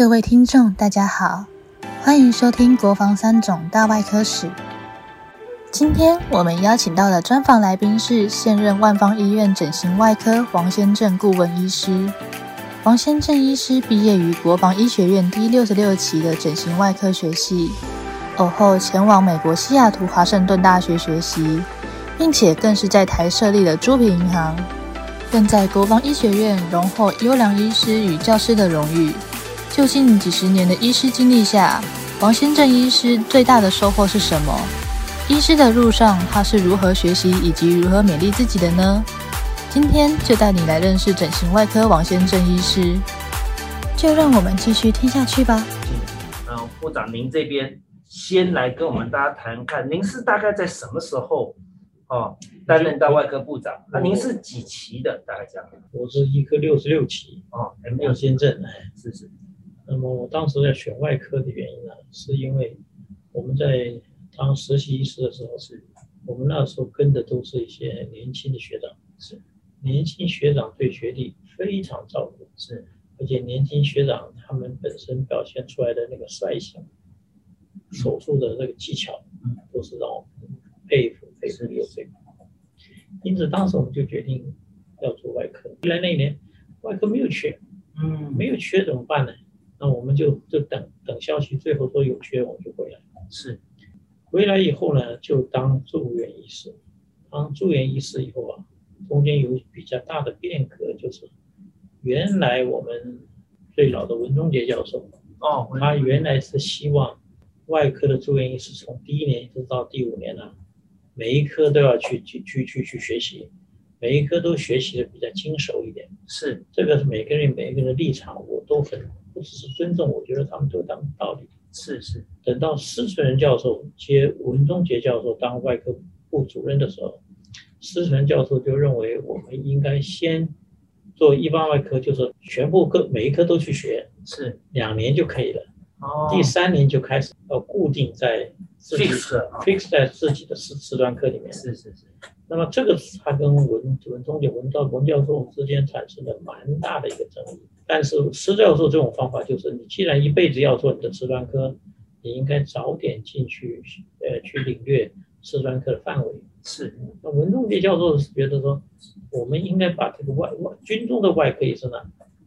各位听众，大家好，欢迎收听《国防三种大外科史》。今天我们邀请到的专访来宾是现任万方医院整形外科王先正顾问医师。王先正医师毕业于国防医学院第六十六期的整形外科学系，偶后前往美国西雅图华盛顿大学学习，并且更是在台设立了猪皮银行，更在国防医学院荣获优良医师与教师的荣誉。究竟几十年的医师经历下，王先正医师最大的收获是什么？医师的路上，他是如何学习以及如何勉励自己的呢？今天就带你来认识整形外科王先正医师，就让我们继续听下去吧。嗯，部长，您这边先来跟我们大家谈看，您是大概在什么时候哦担任到外科部长？那您是几期的？大概讲，我是医科六十六期哦，M 六先正，哎，是是。那么我当时在选外科的原因呢，是因为我们在当实习医师的时候，是我们那时候跟的都是一些年轻的学长，是年轻学长对学弟非常照顾，是，而且年轻学长他们本身表现出来的那个率性，手术的那个技巧，都是让我们佩服佩服有佩服。因此当时我们就决定要做外科。后来那一年外科没有缺，嗯，没有缺怎么办呢？那我们就就等等消息，最后说有缺，我们就回来。是，回来以后呢，就当住院医师。当住院医师以后啊，中间有比较大的变革，就是原来我们最老的文忠杰教授，哦，他原来是希望外科的住院医师从第一年一直到第五年呢，每一科都要去去去去去学习，每一科都学习的比较精熟一点。是，这个是每个人每一个人的立场，我都很不只是尊重，我觉得他们都有他们的道理。是是，等到施存仁教授接文忠杰教授当外科部主任的时候，施存仁教授就认为我们应该先做一般外科，就是全部科每一科都去学，是，两年就可以了。哦，第三年就开始要固定在自己 fix 在自己的师师专科里面。是是是，那么这个他跟文文忠杰文教文教授之间产生了蛮大的一个争议。但是施教授这种方法就是，你既然一辈子要做你的瓷砖科，你应该早点进去，呃，去领略瓷砖科的范围。是，那文仲杰教授是觉得说，我们应该把这个外外军中的外科医生呢，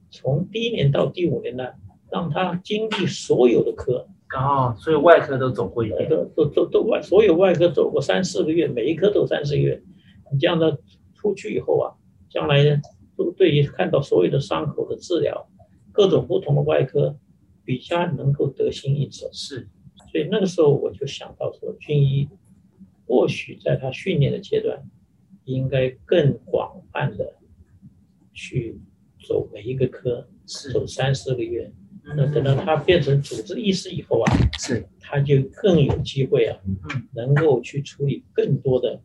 从第一年到第五年呢，让他经历所有的科，哦，所有外科都走过一遍，都都都都外所有外科走过三四个月，每一科都三四个月，你这样的出去以后啊，将来都对于看到所有的伤口的治疗，各种不同的外科，比较能够得心应手。是，所以那个时候我就想到说，军医或许在他训练的阶段，应该更广泛的去走每一个科，是，走三四个月。那等嗯到他变成主治医师以后啊，是，他就更有机会啊，嗯能够去处理更多的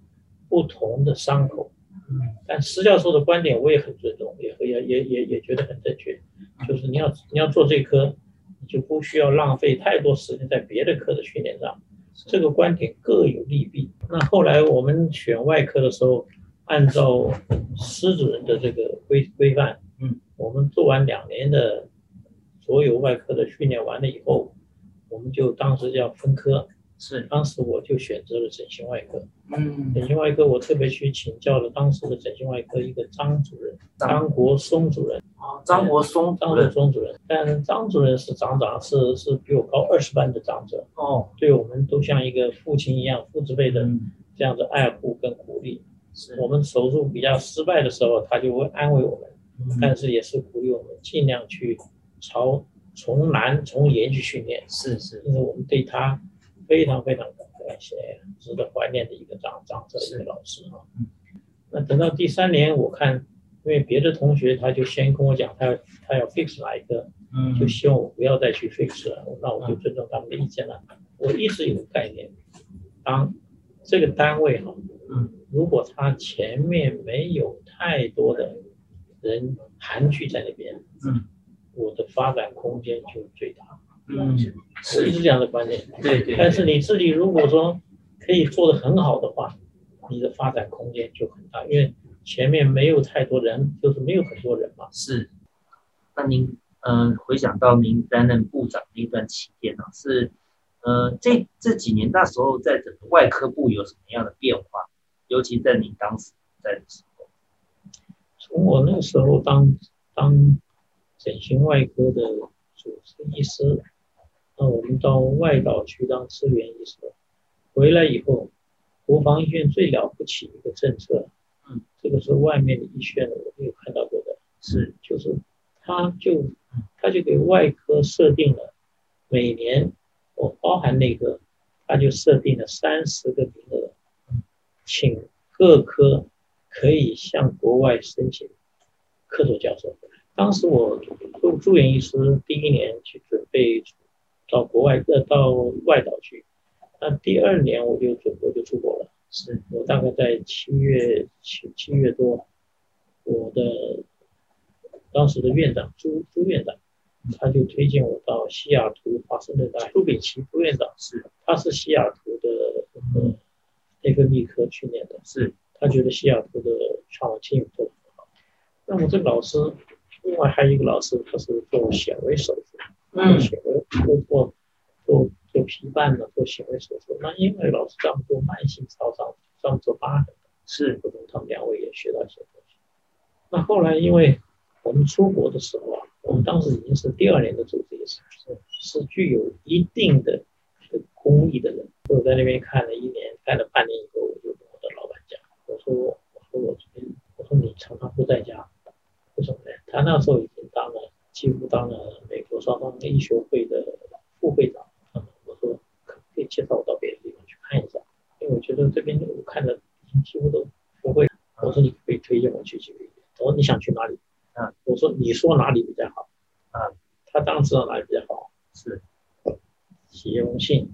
不同的伤口。嗯，但施教授的观点我也很尊重，也也也也也觉得很正确，就是你要你要做这科，你就不需要浪费太多时间在别的科的训练上。这个观点各有利弊。那后来我们选外科的时候，按照施主任的这个规规范，嗯，我们做完两年的所有外科的训练完了以后，我们就当时叫分科。是，当时我就选择了整形外科。嗯，整形外科我特别去请教了当时的整形外科一个张主任，张。张国松主任，啊，张国松张国，松主任。但张主任是长长，是是比我高二十班的长者，哦，对我们都像一个父亲一样，父子辈的嗯，这样的爱护跟鼓励。是，我们手术比较失败的时候，他就会安慰我们，嗯。但是也是鼓励我们尽量去朝从难从严去训练。是是，因为我们对他非常非常感谢，值得怀念的一个长长者一个老师啊嗯。那等到第三年，我看，因为别的同学他就先跟我讲，他要他要 fix 哪一个，嗯，就希望我不要再去 fix 了，那我就尊重他们的意见了。我一直有个概念，当这个单位哈，嗯，如果他前面没有太多的人盘踞在那边，嗯，我的发展空间就最大。嗯，是，我一直这样的观念。对对，但是你自己如果说可以做得很好的话，你的发展空间就很大，因为前面没有太多人，就是没有很多人嘛。是，那您呃嗯、回想到您担任部长那段期间呢、是，呃，这这几年那时候在整个外科部有什么样的变化？尤其在您当时在的时候，从我那时候当当整形外科的主治医师，那我们到外岛去当支援医师，回来以后，国防医院最了不起一个政策，嗯，这个是外面的医学院我没有看到过的，是。就是他就他就给外科设定了每年我包含内科，他就设定了三十个名额，请各科可以向国外申请客座教授。当时我做住院医师第一年去准备到国外呃到外岛去，那第二年我就准我就出国了。是。我大概在七月七七月多，我的当时的院长朱朱院长，他就推荐我到西雅图华盛顿大学。朱炳奇朱院长，是。他是西雅图的呃内分泌科训练的，是。他觉得西雅图的创新做得很好。那么这个老师，另外还有一个老师，他是做显微手术，嗯做显微做做做做皮瓣的，做行为手术。那因为老师这样做慢性烧伤，这样做疤痕，是我从他们两位也学到一些东西。那后来因为我们出国的时候啊，我们当时已经是第二年的主治医师，是是具有一定的这个功力的人。我在那边看了一年，看了半年以后，我就跟我的老板讲，我说我说我这边，我说你常常不在家，为什么呢？他那时候已经当了，几乎当了美国双方的医学会的副会长。嗯，我说可不可以介绍我到别的地方去看一下？因为我觉得这边我看的几乎都不会。我说你可以推荐我去几个医院？他说你想去哪里？啊，我说你说哪里比较好？啊，他当然知道哪里比较好，是写一封信，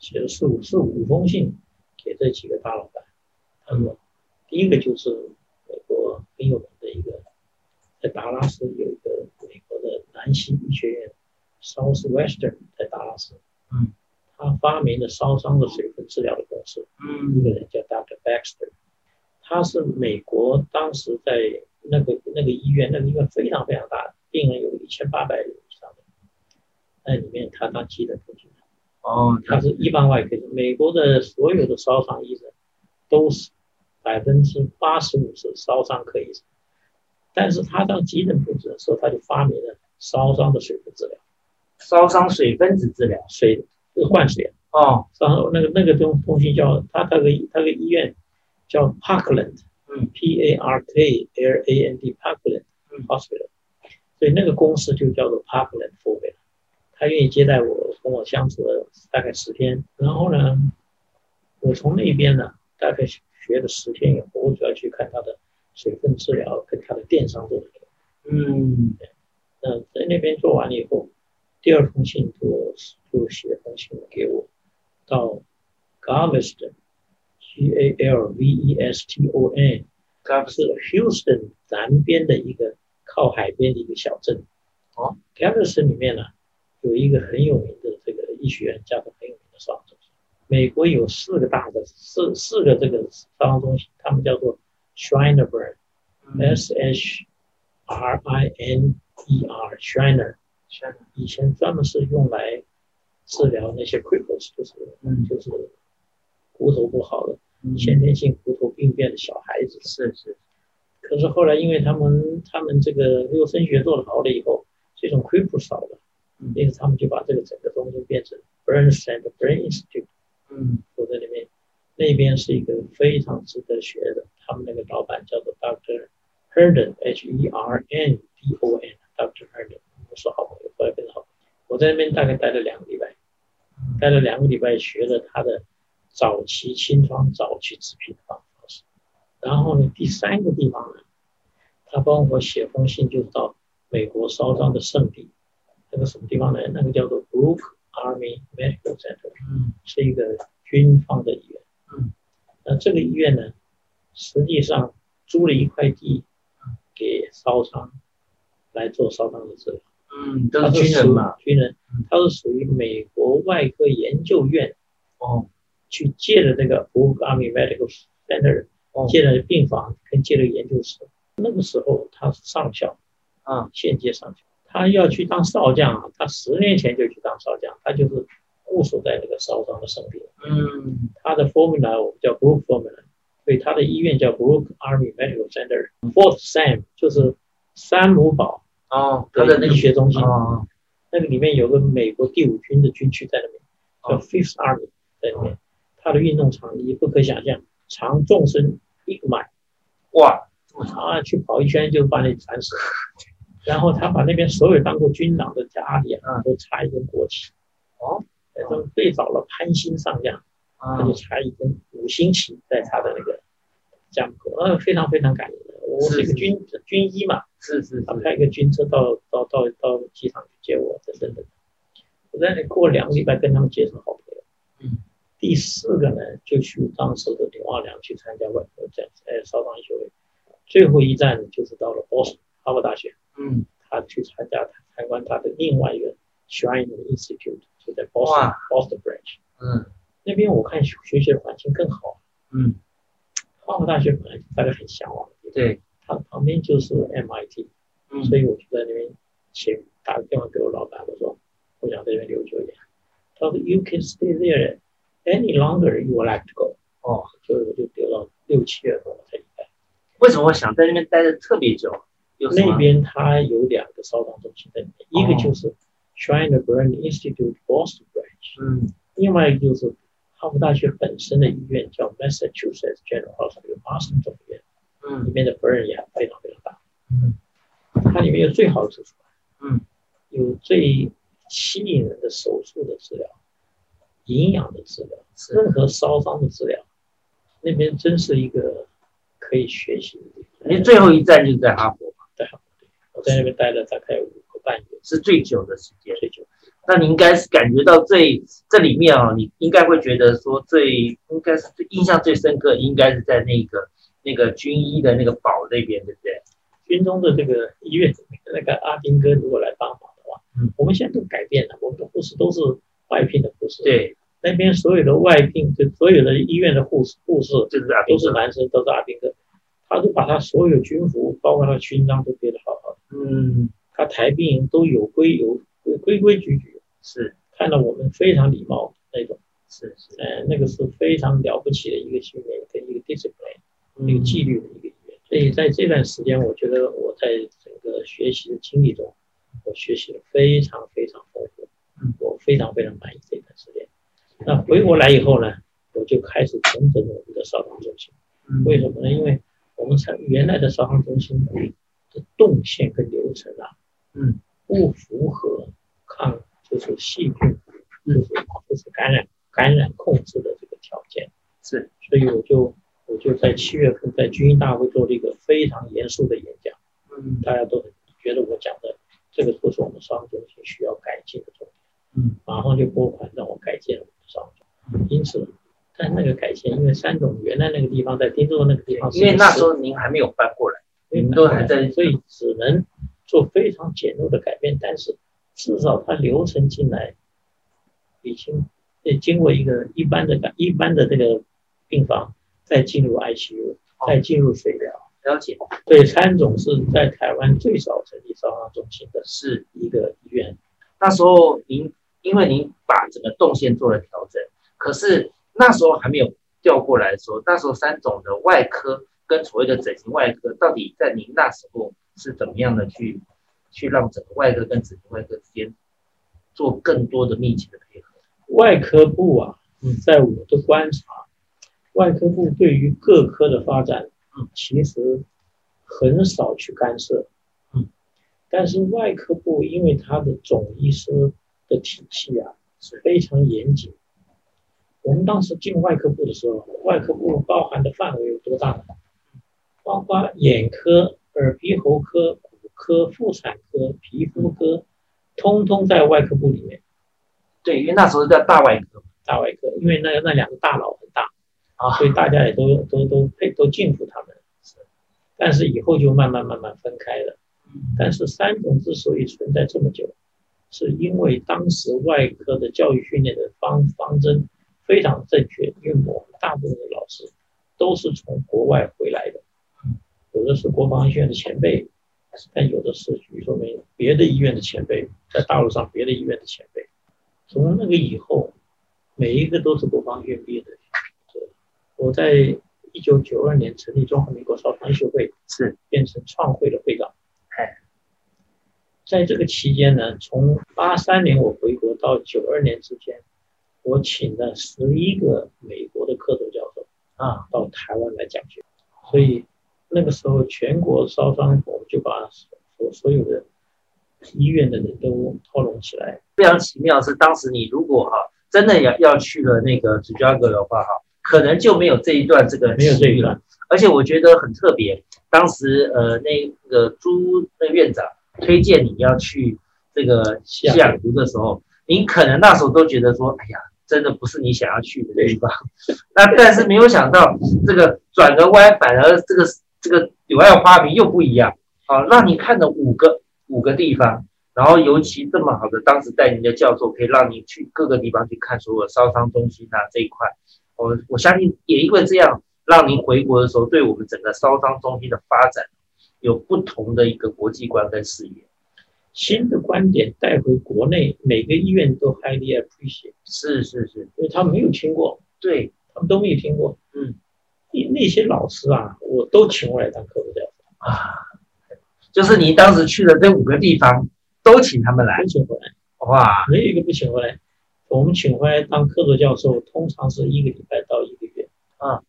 写了四五四五封信给这几个大老板。他说，第一个就是美国很有名的一个，在达拉斯有一个美国的南西医学院 Southwestern 在达拉斯，嗯，他发明了烧伤的水分治疗的公式，一个嗯人叫 Dr. Baxter，他是美国当时在那个那个医院，那个医院非常非常大，病人有一千八百人以上的，那里面他当基本部长，哦，他是一般外科，美国的所有的烧伤医生都是百分之八十五是烧伤科医生，但是他当急诊部长的时候，他就发明了烧伤的水分治疗，烧伤水分子治疗水换水。哦，然后那个那个东东西叫他那个他那个医院叫 Parkland，嗯，P A R K L A N D Parkland 嗯 Hospital，所以那个公司就叫做 Parkland Formula。他愿意接待我，跟我相处了大概十天。然后呢，我从那边呢大概学了十天以后，我主要去看他的水分治疗跟他的电商做的那个。嗯那在那边做完了以后，第二封信就就写封信给我，到 Galveston，G A L V E S T O N，它是 Houston 南边的一个靠海边的一个小镇。哦，Galveston 里面呢有一个很有名的这个医学院，叫做很有名的烧伤中心。美国有四个大的四四个这个烧伤中心，他们叫做嗯。S H R I N E R Shriner，是以前专门是用来治疗那些 cripples，就是嗯。就是骨头不好的嗯。先天性骨头病变的小孩子。是是。可是后来因为他们他们这个六声学做的好了以后，这种 cripple 少了，嗯。因此他们就把这个整个东西变成 Burn Center Brain Institute，嗯。我在那边那边是一个非常值得学的，他们那个老板叫做 Dr. Herndon H E R N D O N Dr. Herndon，我们是好朋友，后来变成好朋友。我在那边大概待了两个礼拜，待了两个礼拜，学了他的早期清创、早期制品的方式。然后呢，第三个地方呢，他帮我写封信，就是到美国烧伤的圣地，那个什么地方呢？那个叫做 Brook Army Medical Center。嗯是一个军方的医院。嗯，那这个医院呢，实际上租了一块地给烧伤来做烧伤的治疗。嗯，都他是军人嘛，，军人嗯，他是属于美国外科研究院哦。去借的那个 Brook Army Medical Center 哦。借了病房跟借了研究室。那个时候他是上校，啊。现阶上校，他要去当少将啊，他十年前就去当少将，他就是固守在那个烧伤的身边。嗯。他的 formula 我们叫 group formula，所以他的医院叫 Brook Army Medical Center。Fort Sam 就是山姆堡啊，他的那个医学中心，哦那个里面有个美国第五军的军区在那边，叫哦 Fifth Army 在里面。他的运动场你不可想象，长纵深一个迈，哇，啊，去跑一圈就把你惨死。然后他把那边所有当过军长的家里啊，嗯都插一根国旗。哦，那种最早的潘兴上将，啊他就插一根五星旗在他的那个家门口，呃，非常非常感人。我是一个军军医嘛，是是是，他派一个军车到到到到机场去接我，等等等。我在那过两个礼拜，跟他们结成好朋友。嗯。第四个呢，就去当时的刘奥良去参加外国战，呃，少当医学会。最后一站就是到了波士哈佛大学，嗯他去参加参观他的另外一个 Shrine Institute，就在 Boston Boston Branch 嗯那边。我看学学习的环境更好。嗯，哈佛大学本来就大家很向往的，对，它旁边就是 MIT，嗯所以我就在那边写打个电话给我老板，我说我想在这边留久一点。他说 You can stay there any longer you would like to go。哦，所以我就留到六七月份我才离开。为什么我想在那边待的特别久？有那边它有两个烧伤中心在里面，一个就是 Shrine Burn Institute Boston Branch，嗯另外一个就是哈佛大学本身的医院叫 Massachusetts General Hospital 麻省总医院，里嗯面的 burn 也非常非常大。嗯它里面有最好的手术，嗯，有最吸引人的手术的治疗，营养的治疗，任何烧伤的治疗，那边真是一个可以学习的地方。你最后一站就是在哈佛嘛，在哈佛，对我在那边待了大概五个半月，是最久的时间。最久。那你应该是感觉到最这里面啊，你应该会觉得说最应该是最印象最深刻，应该是在那个那个军医的那个堡那边，对不对？军中的这个医院，那个阿兵哥如果来帮忙的话，嗯，我们现在都改变了，我们的护士都是外聘的护士，，对，那边所有的外聘，就所有的医院的护士护士就是阿都是。男生，都是阿兵哥，他都把他所有军服，包括他勋章都背得好好的，嗯，他抬病都有规有规规矩矩，是看到我们非常礼貌那种，是是，呃，那个是非常了不起的一个训练跟一个 discipline。一个嗯纪律的一个医院。所以在这段时间，我觉得我在整个学习的经历中，我学习的非常非常丰富嗯，我非常非常满意这段时间。那回国来以后呢，我就开始重整我们的烧伤中心。嗯为什么呢？因为我们才原来的烧伤中心的动线跟流程啊，嗯，不符合抗就是细菌，嗯就是就是感染感染控制的这个条件。是所以我就我就在七月份在军医大会做了一个非常严肃的演讲，嗯大家都很觉得我讲的这个都是我们烧伤中心需要改进的重点，嗯，马上就拨款让我改进了我们的烧伤中心。因此，但那个改进，因为三种原来那个地方在丁州那个地方，因为那时候您还没有搬过来，因为你们都还在所以只能做非常简陋的改变，但是至少它流程进来已经呃经过一个一般的改一般的这个病房，再进入 ICU，再进入水疗。了解所以三总是在台湾最早成立烧伤中心的是一个医院。那时候您因为您把整个动线做了调整，可是那时候还没有调过来说，那时候三种的外科跟所谓的整形外科，到底在您那时候是怎么样的去去让整个外科跟整个外科之间做更多的密切的配合？外科部啊嗯，在我的观察，外科部对于各科的发展，嗯，其实很少去干涉，嗯，但是外科部因为它的总医师的体系啊是非常严谨。我们当时进外科部的时候，外科部包含的范围有多大呢？包括眼科、耳鼻喉科、骨科、妇产科、皮肤科，通通在外科部里面。对，因为那时候叫大外科，大外科，因为那那两个大佬很大啊所以大家也都都都配都敬服他们。但是以后就慢慢慢慢分开了。但是三种之所以存在这么久，是因为当时外科的教育训练的方方针非常正确，因为我们大部分的老师都是从国外回来的，有的是国防医学院的前辈，但有的是，比如说没别的医院的前辈，在大陆上别的医院的前辈，从那个以后，每一个都是国防院毕业的。我在一九九二年成立中华民国烧伤医学会，是变成创会的会长。哎，在这个期间呢，从八三年我回国到九二年之间，我请了十一个美国的科座教授啊到台湾来讲学，所以那个时候全国烧伤我们就把所所有的医院的人都套拢起来。非常奇妙是，当时你如果哈真的要要去了那个芝加哥的话哈。可能就没有这一段这个没有这一段，而且我觉得很特别。当时呃，那个朱那院长推荐你要去这个西雅图的时候，您可能那时候都觉得说，哎呀，真的不是你想要去的地方。那但是没有想到，这个转个弯，反而这个这个柳暗花明又不一样。啊，让你看了五个五个地方，然后尤其这么好的当时带您的教授，可以让你去各个地方去看所有烧伤中心啊这一块。我我相信也因为这样，让您回国的时候，对我们整个烧伤中心的发展有不同的一个国际观跟视野，新的观点带回国内，每个医院都 highly appreciate。是是是，因为他们没有听过，对他们都没有听过。嗯，那那些老师啊，我都请过来当课教授啊，就是你当时去的这五个地方，都请他们来，请回来，哇，没有一个不请回来。我们请回来当客座教授，通常是一个礼拜到一个月。啊，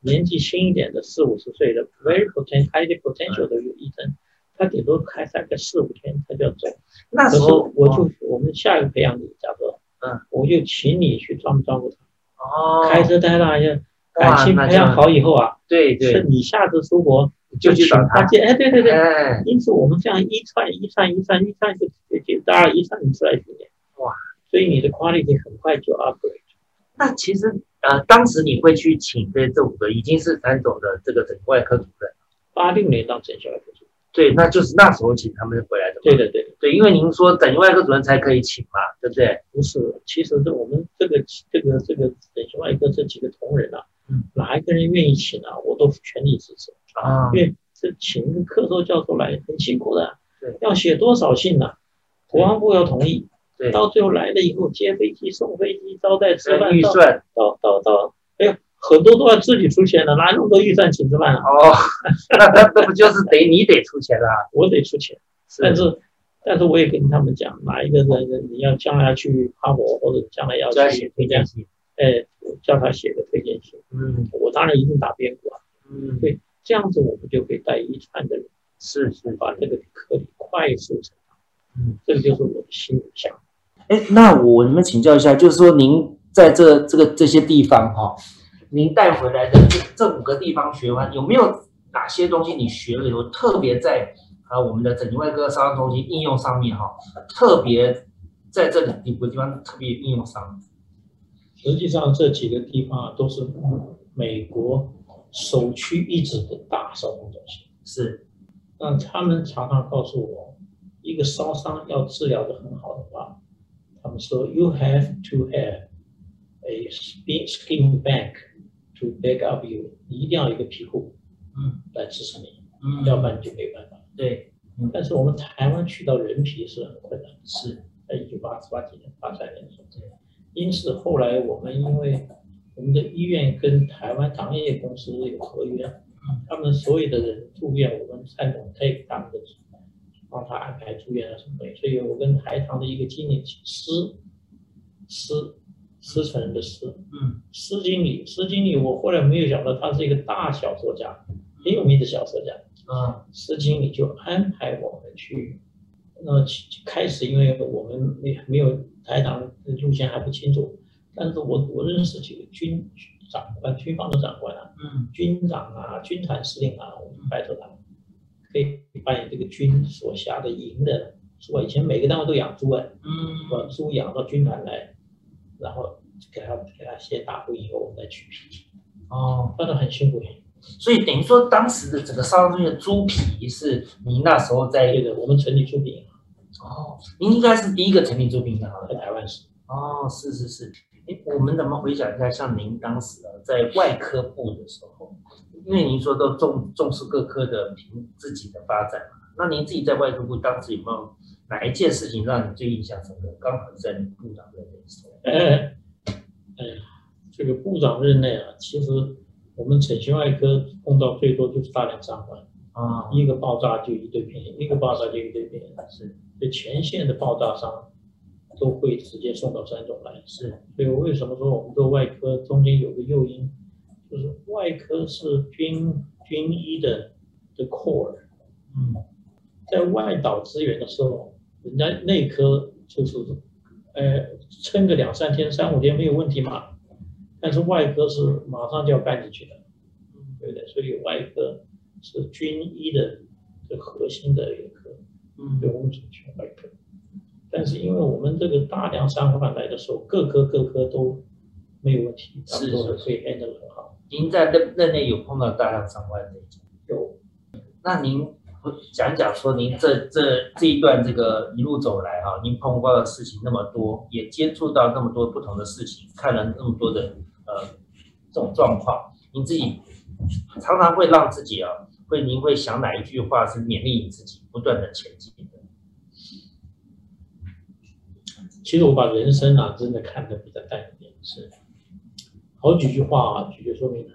年纪轻一点的四五十岁的 very potential high potential 的医生，他顶多开三个四五天，他就要走。那时候我就我们下一个培养你，假设，嗯，我就请你去专门照顾他。哦，开车带他去，感情培养好以后啊，对对，是你下次出国就去找他见。哎，对对对，哎，因此我们这样一串一串一串一串就就大家一串一串来训练。哇。所以你的 quality 很快就 upgrade。那其实呃，当时你会去请这这五个已经是三总的这个整形外科主任，八六年当整形外科主任。对，那就是那时候请他们回来的。对的，对对，因为您说整形外科主任才可以请嘛，对不对？不是，其实是我们这个这个这个整形外科这几个同仁啊，嗯，哪一个人愿意请啊，我都全力支持。啊，因为这请一个客座教授来很辛苦的，对，要写多少信呢，国防部要同意。对，到最后来了以后，接飞机、送飞机、招待、吃饭，预算。到到到，哎呀，很多都要自己出钱的，哪那么多预算请吃饭啊？哦，那 那那不就是得你得出钱啦？我得出钱，但是但是我也跟他们讲，哪一个人你要将来去哈佛或者将来要去哎，叫他写个推荐信。嗯，我当然一定打边鼓啊。嗯，对，这样子我们就可以带一串的人，是是，把这个课题快速成长。嗯，这个就是我的心想。哎，那我你们请教一下，就是说您在这这个这些地方哈，您带回来的这这五个地方学完，有没有哪些东西你学了以后，特别在啊我们的整形外科伤中心应用上面哈，特别在这五个地方特别应用上？实际上这几个地方啊都是美国首屈一指的大烧伤中心，是，那他们常常告诉我，一个烧伤要治疗的很好的话。他们说，You have to have a skin skin bank to back up you，你一定要有一个皮库，嗯，来支持你，嗯，要不然你就没办法。对，但是我们台湾取到人皮是很困难，是。在一九八八几年、八三年的时候，因此后来我们因为我们的医院跟台湾糖业公司有合约，他们所有的人住院，我们蔡总 take 他们的。帮他安排住院啊什么的，所以我跟台糖的一个经理施施施成人的施，嗯，施经理，施经理，我后来没有想到他是一个大小说家，很有名的小说家，啊，施经理就安排我们去，那开始因为我们没没有台长路线还不清楚，但是我我认识几个军长官，军方的长官啊，嗯，军长啊，军团司令啊，我们拜托他们。可以扮演这个军所辖的营的，是吧？以前每个单位都养猪啊，嗯，把猪养到军团来，然后给他给他先打过以后，我们再取皮。哦，办得很辛苦。所以等于说，当时的整个烧中心的猪皮是你那时候在对的，我们成立猪皮。哦，您应该是第一个成立猪皮银行在台湾是。哦，是是是。哎，我们怎么回想一下，像您当时啊，在外科部的时候，因为您说都重重视各科的凭自己的发展嘛，那您自己在外科部当时有没有哪一件事情让你最印象深刻？刚好在你部长任内的时候。哎，哎，这个部长任内啊，其实我们整形外科碰到最多就是大量伤患啊，一个爆炸就一堆病人，一个爆炸就一堆病人，是，这前线的爆炸伤都会直接送到三种来。是，所以我为什么说我们做外科中间有个诱因，就是外科是军军医的的 core，嗯，在外岛支援的时候，人家内科就是，呃，撑个两三天、三五天没有问题嘛。但是外科是马上就要干进去的，对不对？所以外科是军医的这核心的一个科，嗯对我们整形外科。但是因为我们这个大量伤患来的时候，各科各科都没有问题，他们都是可以 handle 得很好。您在任任内有碰到大量伤患这一种？有那您讲讲说，您这这这一段这个一路走来哈，您碰到的事情那么多，也接触到那么多不同的事情，看了那么多的呃这种状况，您自己常常会让自己啊，会您会想哪一句话是勉励你自己不断的前进的？其实我把人生啊，真的看得比较淡一点，是好几句话啊，举例说明了。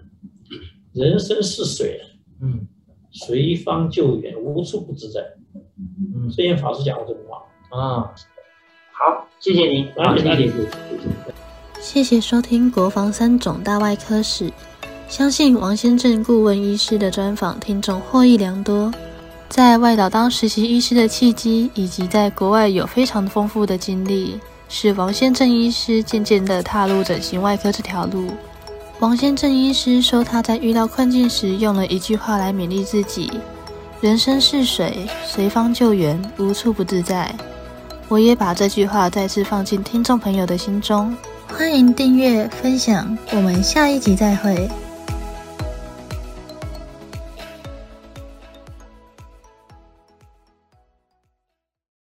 人生似水，嗯随方救援，无处不自在。嗯圣严法师讲过这句话，啊，好，谢谢您，哪里哪里谢谢谢谢收听国防三种大外科史，相信王先正顾问医师的专访，听众获益良多。在外岛当实习医师的契机，以及在国外有非常丰富的经历，使王先正医师渐渐地踏入整形外科这条路。王先正医师说，他在遇到困境时，用了一句话来勉励自己：“人生是水，随方救援，无处不自在。”我也把这句话再次放进听众朋友的心中。欢迎订阅、分享，我们下一集再会。